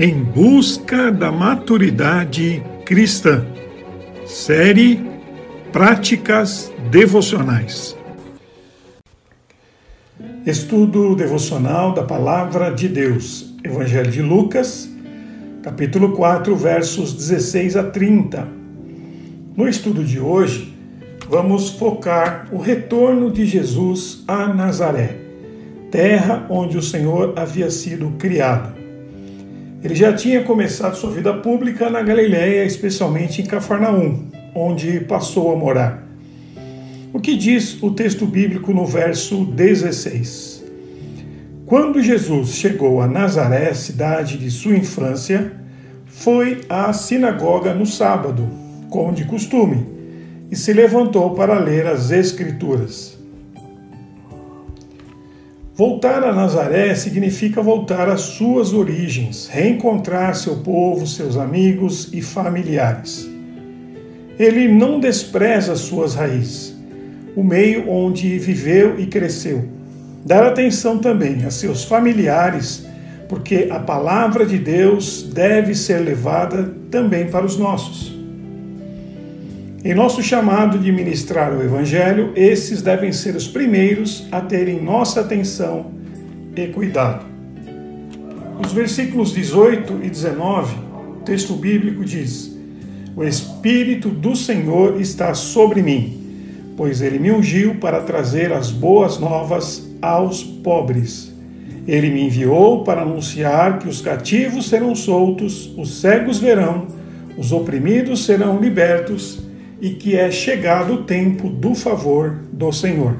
Em busca da maturidade cristã. Série Práticas Devocionais. Estudo devocional da Palavra de Deus. Evangelho de Lucas, capítulo 4, versos 16 a 30. No estudo de hoje, vamos focar o retorno de Jesus a Nazaré, terra onde o Senhor havia sido criado. Ele já tinha começado sua vida pública na Galiléia, especialmente em Cafarnaum, onde passou a morar. O que diz o texto bíblico no verso 16? Quando Jesus chegou a Nazaré, cidade de sua infância, foi à sinagoga no sábado, como de costume, e se levantou para ler as Escrituras. Voltar a Nazaré significa voltar às suas origens, reencontrar seu povo, seus amigos e familiares. Ele não despreza suas raízes, o meio onde viveu e cresceu. Dar atenção também a seus familiares, porque a palavra de Deus deve ser levada também para os nossos. Em nosso chamado de ministrar o Evangelho, esses devem ser os primeiros a terem nossa atenção e cuidado. Os versículos 18 e 19, o texto bíblico diz: O Espírito do Senhor está sobre mim, pois ele me ungiu para trazer as boas novas aos pobres. Ele me enviou para anunciar que os cativos serão soltos, os cegos verão, os oprimidos serão libertos e que é chegado o tempo do favor do Senhor.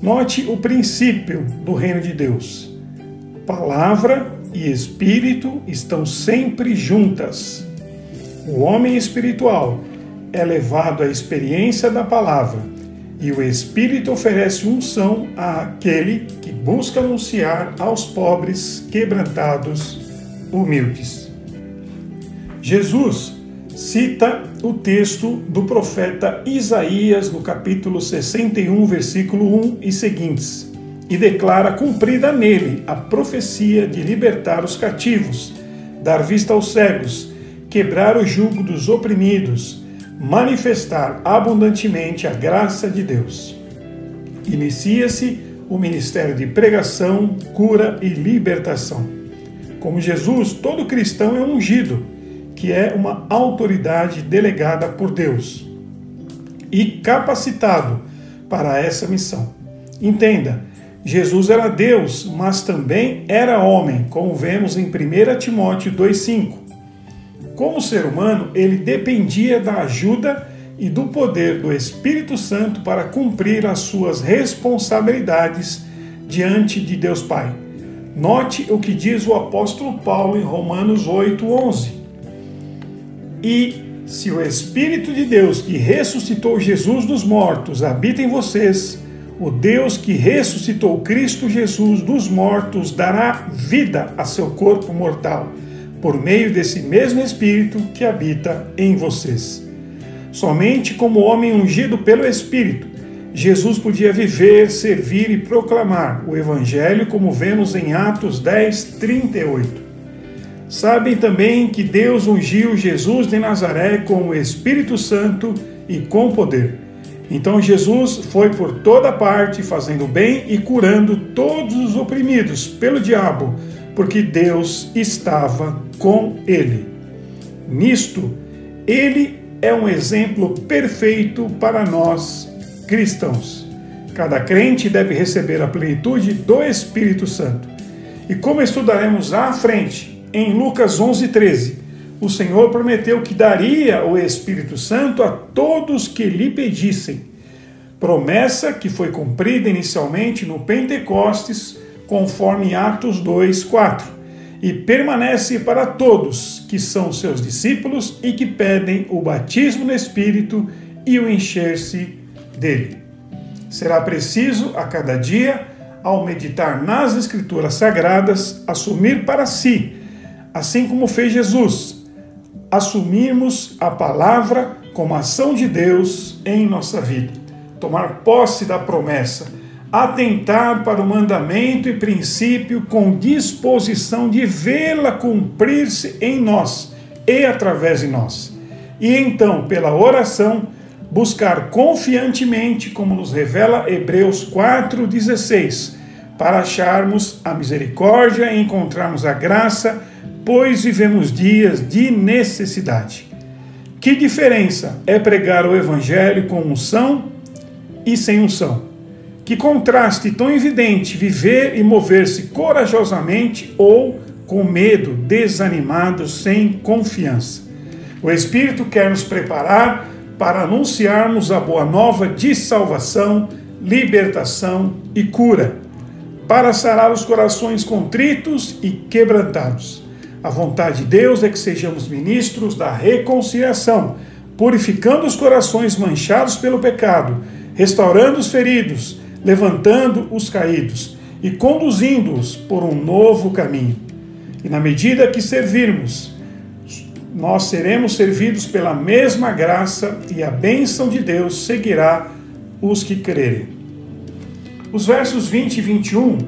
Note o princípio do reino de Deus. Palavra e espírito estão sempre juntas. O homem espiritual é levado à experiência da palavra e o espírito oferece unção àquele que busca anunciar aos pobres, quebrantados, humildes. Jesus cita o texto do profeta Isaías no capítulo 61, versículo 1 e seguintes, e declara cumprida nele a profecia de libertar os cativos, dar vista aos cegos, quebrar o jugo dos oprimidos, manifestar abundantemente a graça de Deus. Inicia-se o ministério de pregação, cura e libertação. Como Jesus, todo cristão é ungido que é uma autoridade delegada por Deus e capacitado para essa missão. Entenda, Jesus era Deus, mas também era homem, como vemos em 1 Timóteo 2,5. Como ser humano, ele dependia da ajuda e do poder do Espírito Santo para cumprir as suas responsabilidades diante de Deus Pai. Note o que diz o apóstolo Paulo em Romanos 8:11. E se o Espírito de Deus que ressuscitou Jesus dos mortos habita em vocês, o Deus que ressuscitou Cristo Jesus dos mortos dará vida a seu corpo mortal, por meio desse mesmo Espírito que habita em vocês. Somente como homem ungido pelo Espírito, Jesus podia viver, servir e proclamar o Evangelho, como vemos em Atos 10, 38. Sabem também que Deus ungiu Jesus de Nazaré com o Espírito Santo e com poder. Então Jesus foi por toda parte fazendo bem e curando todos os oprimidos pelo diabo, porque Deus estava com ele. Nisto, ele é um exemplo perfeito para nós cristãos. Cada crente deve receber a plenitude do Espírito Santo. E como estudaremos à frente, em Lucas 11:13, o Senhor prometeu que daria o Espírito Santo a todos que lhe pedissem. Promessa que foi cumprida inicialmente no Pentecostes, conforme Atos 2:4, e permanece para todos que são seus discípulos e que pedem o batismo no Espírito e o encher-se dele. Será preciso a cada dia, ao meditar nas Escrituras Sagradas, assumir para si assim como fez Jesus, assumirmos a palavra como ação de Deus em nossa vida, tomar posse da promessa, atentar para o mandamento e princípio com disposição de vê-la cumprir-se em nós e através de nós. E então, pela oração, buscar confiantemente, como nos revela Hebreus 4,16, para acharmos a misericórdia e encontrarmos a graça, pois vivemos dias de necessidade. Que diferença é pregar o Evangelho com unção e sem unção? Que contraste tão evidente viver e mover-se corajosamente ou com medo, desanimado, sem confiança. O Espírito quer nos preparar para anunciarmos a boa nova de salvação, libertação e cura, para sarar os corações contritos e quebrantados. A vontade de Deus é que sejamos ministros da reconciliação, purificando os corações manchados pelo pecado, restaurando os feridos, levantando os caídos e conduzindo-os por um novo caminho. E na medida que servirmos, nós seremos servidos pela mesma graça e a bênção de Deus seguirá os que crerem. Os versos 20 e 21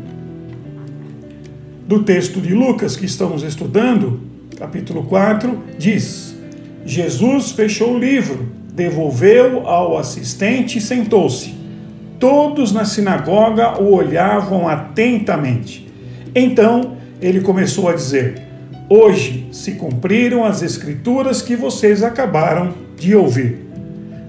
do texto de Lucas que estamos estudando, capítulo 4, diz: Jesus fechou o livro, devolveu ao assistente e sentou-se. Todos na sinagoga o olhavam atentamente. Então ele começou a dizer: Hoje se cumpriram as escrituras que vocês acabaram de ouvir.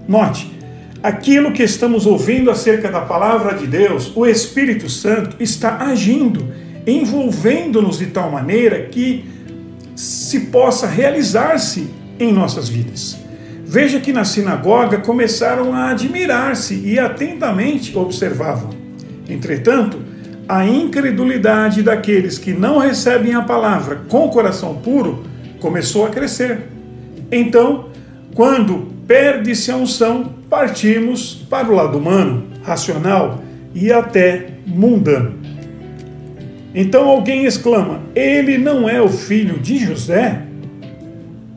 Note, aquilo que estamos ouvindo acerca da palavra de Deus, o Espírito Santo está agindo, envolvendo-nos de tal maneira que se possa realizar-se em nossas vidas. Veja que na sinagoga começaram a admirar-se e atentamente observavam. Entretanto, a incredulidade daqueles que não recebem a palavra com coração puro começou a crescer. Então, quando perde-se a unção, partimos para o lado humano, racional e até mundano. Então alguém exclama: Ele não é o filho de José?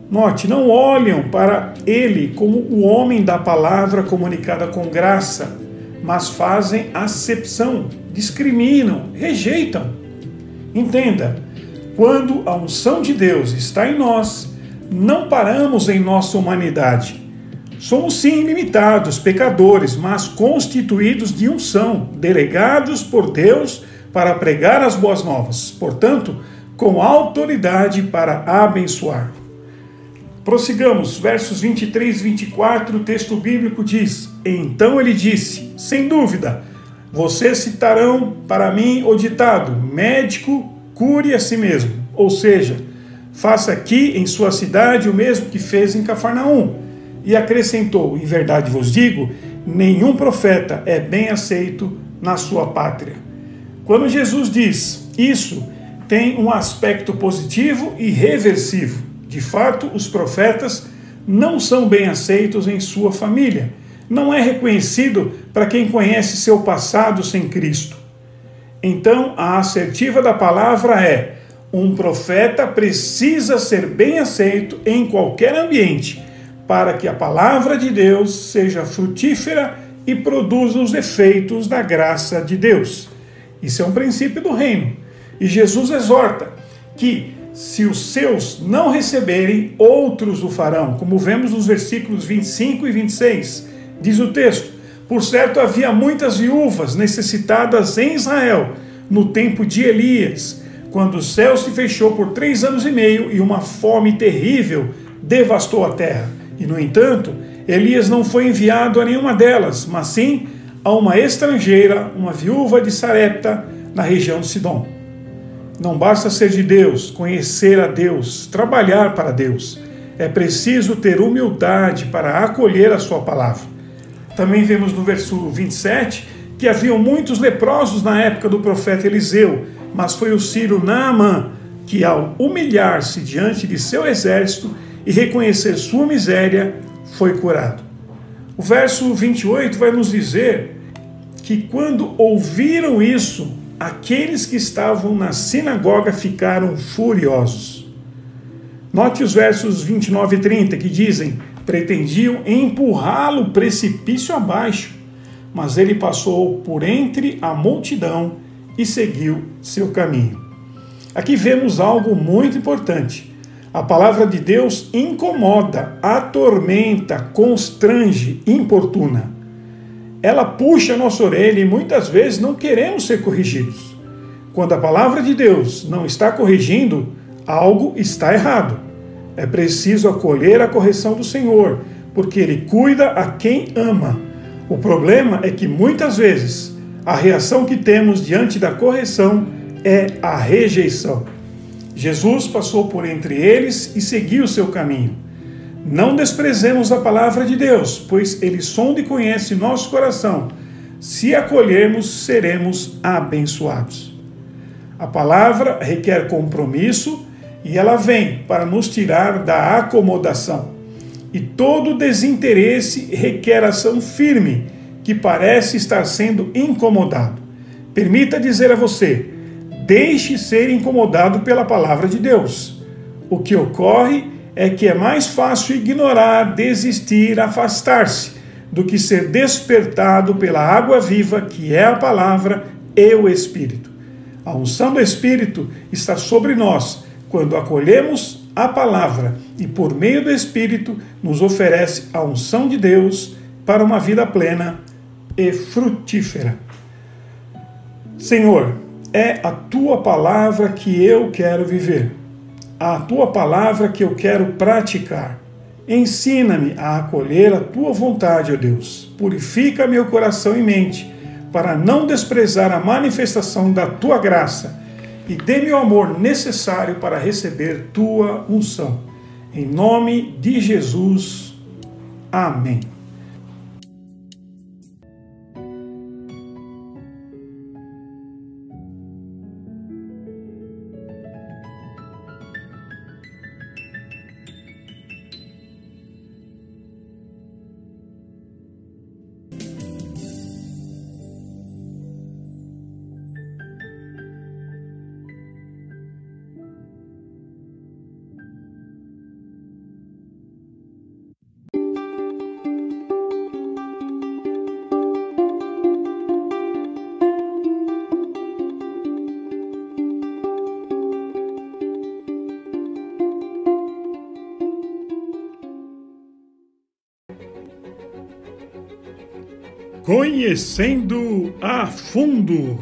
Note, não olham para ele como o homem da palavra comunicada com graça, mas fazem acepção discriminam, rejeitam. Entenda, quando a unção de Deus está em nós, não paramos em nossa humanidade. Somos sim limitados, pecadores, mas constituídos de unção, delegados por Deus para pregar as boas novas, portanto, com autoridade para abençoar. Prossigamos, versos 23 e 24, o texto bíblico diz: Então ele disse, sem dúvida, vocês citarão para mim o ditado: médico, cure a si mesmo. Ou seja, faça aqui em sua cidade o mesmo que fez em Cafarnaum. E acrescentou: Em verdade vos digo, nenhum profeta é bem aceito na sua pátria. Quando Jesus diz isso, tem um aspecto positivo e reversivo. De fato, os profetas não são bem aceitos em sua família não é reconhecido para quem conhece seu passado sem Cristo. Então, a assertiva da palavra é: um profeta precisa ser bem aceito em qualquer ambiente, para que a palavra de Deus seja frutífera e produza os efeitos da graça de Deus. Isso é um princípio do reino. E Jesus exorta que, se os seus não receberem, outros o farão, como vemos nos versículos 25 e 26. Diz o texto: Por certo, havia muitas viúvas necessitadas em Israel no tempo de Elias, quando o céu se fechou por três anos e meio e uma fome terrível devastou a terra. E, no entanto, Elias não foi enviado a nenhuma delas, mas sim a uma estrangeira, uma viúva de Sarepta, na região de Sidom. Não basta ser de Deus, conhecer a Deus, trabalhar para Deus. É preciso ter humildade para acolher a Sua palavra. Também vemos no verso 27 que haviam muitos leprosos na época do profeta Eliseu, mas foi o Ciro Naamã que, ao humilhar-se diante de seu exército e reconhecer sua miséria, foi curado. O verso 28 vai nos dizer que quando ouviram isso, aqueles que estavam na sinagoga ficaram furiosos. Note os versos 29 e 30 que dizem: pretendiam empurrá-lo precipício abaixo. mas ele passou por entre a multidão e seguiu seu caminho. Aqui vemos algo muito importante. A palavra de Deus incomoda, atormenta, constrange, importuna. Ela puxa a nossa orelha e muitas vezes não queremos ser corrigidos. Quando a palavra de Deus não está corrigindo, algo está errado. É preciso acolher a correção do Senhor, porque Ele cuida a quem ama. O problema é que muitas vezes a reação que temos diante da correção é a rejeição. Jesus passou por entre eles e seguiu o seu caminho. Não desprezemos a palavra de Deus, pois Ele sonda e conhece nosso coração. Se acolhermos, seremos abençoados. A palavra requer compromisso e ela vem para nos tirar da acomodação. E todo desinteresse requer ação firme, que parece estar sendo incomodado. Permita dizer a você: deixe ser incomodado pela palavra de Deus. O que ocorre é que é mais fácil ignorar, desistir, afastar-se, do que ser despertado pela água viva, que é a palavra e o Espírito. A unção do Espírito está sobre nós quando acolhemos a palavra e, por meio do Espírito, nos oferece a unção de Deus para uma vida plena e frutífera. Senhor, é a tua palavra que eu quero viver, a tua palavra que eu quero praticar. Ensina-me a acolher a tua vontade, ó Deus. Purifica meu coração e mente, para não desprezar a manifestação da tua graça e dê-me o amor necessário para receber tua unção. Em nome de Jesus. Amém. Conhecendo a fundo.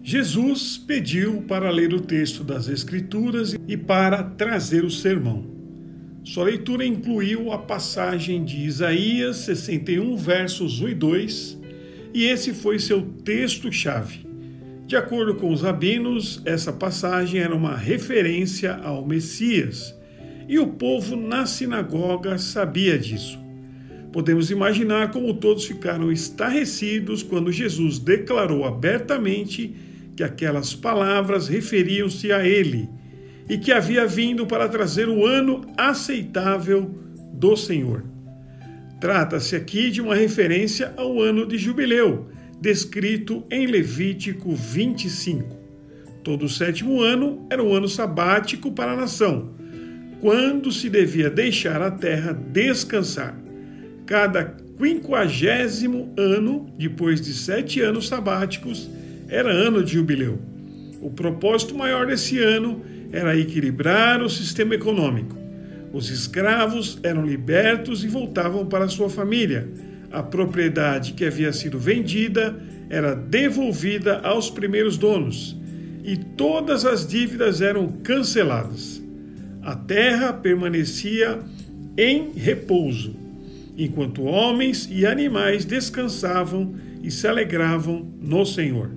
Jesus pediu para ler o texto das Escrituras e para trazer o sermão. Sua leitura incluiu a passagem de Isaías 61, versos 1 e 2, e esse foi seu texto-chave. De acordo com os rabinos, essa passagem era uma referência ao Messias e o povo na sinagoga sabia disso. Podemos imaginar como todos ficaram estarrecidos quando Jesus declarou abertamente que aquelas palavras referiam-se a ele e que havia vindo para trazer o ano aceitável do Senhor. Trata-se aqui de uma referência ao ano de jubileu, descrito em Levítico 25. Todo o sétimo ano era o ano sabático para a nação quando se devia deixar a terra descansar. Cada quinquagésimo ano, depois de sete anos sabáticos, era ano de jubileu. O propósito maior desse ano era equilibrar o sistema econômico. Os escravos eram libertos e voltavam para sua família. A propriedade que havia sido vendida era devolvida aos primeiros donos e todas as dívidas eram canceladas a terra permanecia em repouso, enquanto homens e animais descansavam e se alegravam no Senhor.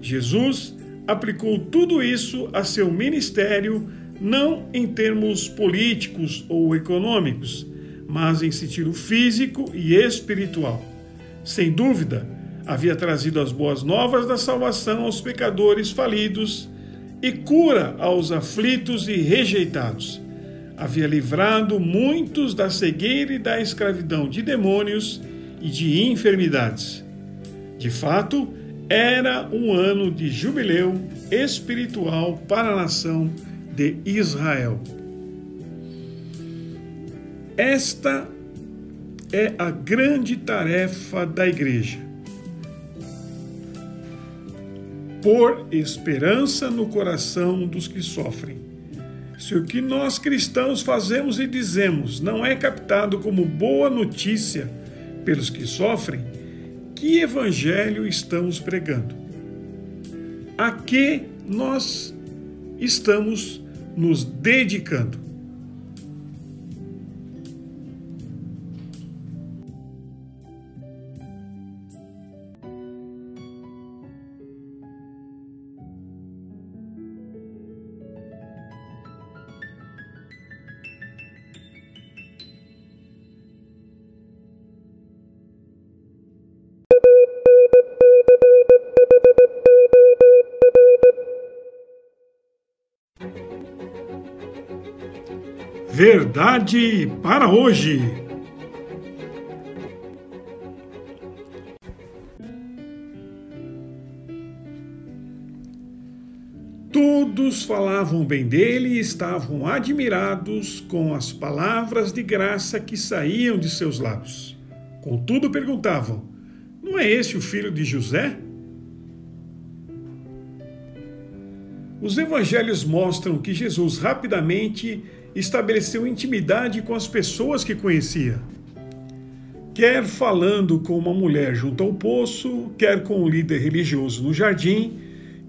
Jesus aplicou tudo isso a seu ministério, não em termos políticos ou econômicos, mas em sentido físico e espiritual. Sem dúvida, havia trazido as boas novas da salvação aos pecadores falidos e cura aos aflitos e rejeitados. Havia livrado muitos da cegueira e da escravidão de demônios e de enfermidades. De fato, era um ano de jubileu espiritual para a nação de Israel. Esta é a grande tarefa da igreja. Pôr esperança no coração dos que sofrem. Se o que nós cristãos fazemos e dizemos não é captado como boa notícia pelos que sofrem, que evangelho estamos pregando? A que nós estamos nos dedicando? Verdade para hoje. Todos falavam bem dele e estavam admirados com as palavras de graça que saíam de seus lábios. Contudo, perguntavam: Não é esse o filho de José? Os evangelhos mostram que Jesus rapidamente estabeleceu intimidade com as pessoas que conhecia. Quer falando com uma mulher junto ao poço, quer com um líder religioso no jardim,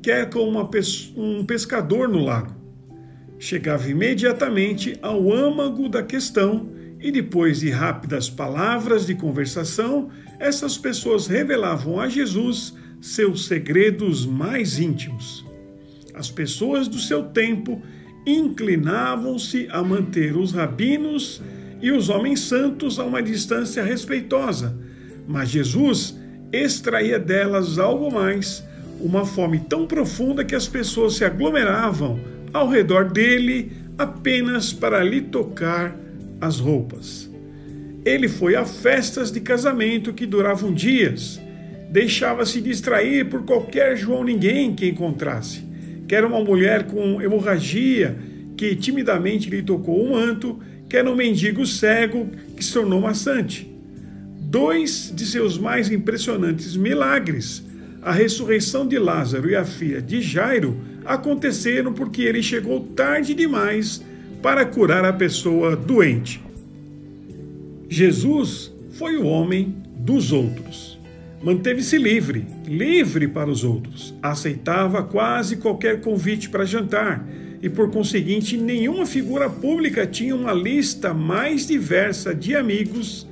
quer com uma, um pescador no lago. Chegava imediatamente ao âmago da questão e, depois de rápidas palavras de conversação, essas pessoas revelavam a Jesus seus segredos mais íntimos. As pessoas do seu tempo inclinavam-se a manter os rabinos e os homens santos a uma distância respeitosa, mas Jesus extraía delas algo mais, uma fome tão profunda que as pessoas se aglomeravam ao redor dele apenas para lhe tocar as roupas. Ele foi a festas de casamento que duravam dias, deixava-se distrair por qualquer João ninguém que encontrasse quer uma mulher com hemorragia que timidamente lhe tocou o manto, quer um mendigo cego que se tornou maçante. Dois de seus mais impressionantes milagres, a ressurreição de Lázaro e a filha de Jairo, aconteceram porque ele chegou tarde demais para curar a pessoa doente. Jesus foi o homem dos outros. Manteve-se livre, livre para os outros. Aceitava quase qualquer convite para jantar e, por conseguinte, nenhuma figura pública tinha uma lista mais diversa de amigos,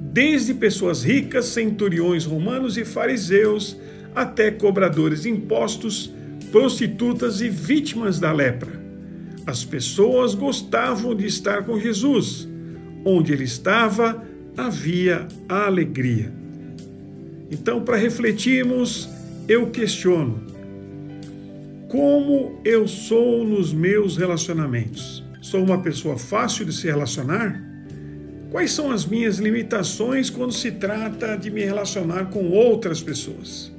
desde pessoas ricas, centuriões romanos e fariseus, até cobradores de impostos, prostitutas e vítimas da lepra. As pessoas gostavam de estar com Jesus. Onde ele estava, havia alegria. Então, para refletirmos, eu questiono: como eu sou nos meus relacionamentos? Sou uma pessoa fácil de se relacionar? Quais são as minhas limitações quando se trata de me relacionar com outras pessoas?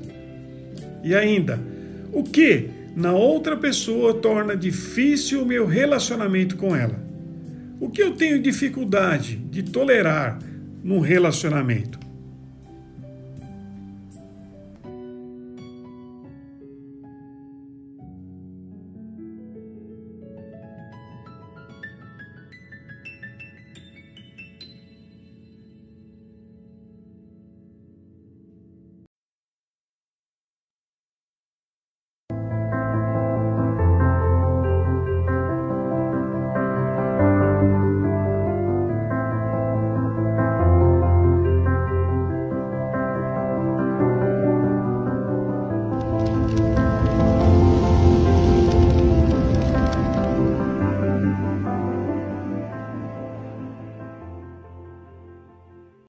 E ainda, o que na outra pessoa torna difícil o meu relacionamento com ela? O que eu tenho dificuldade de tolerar num relacionamento?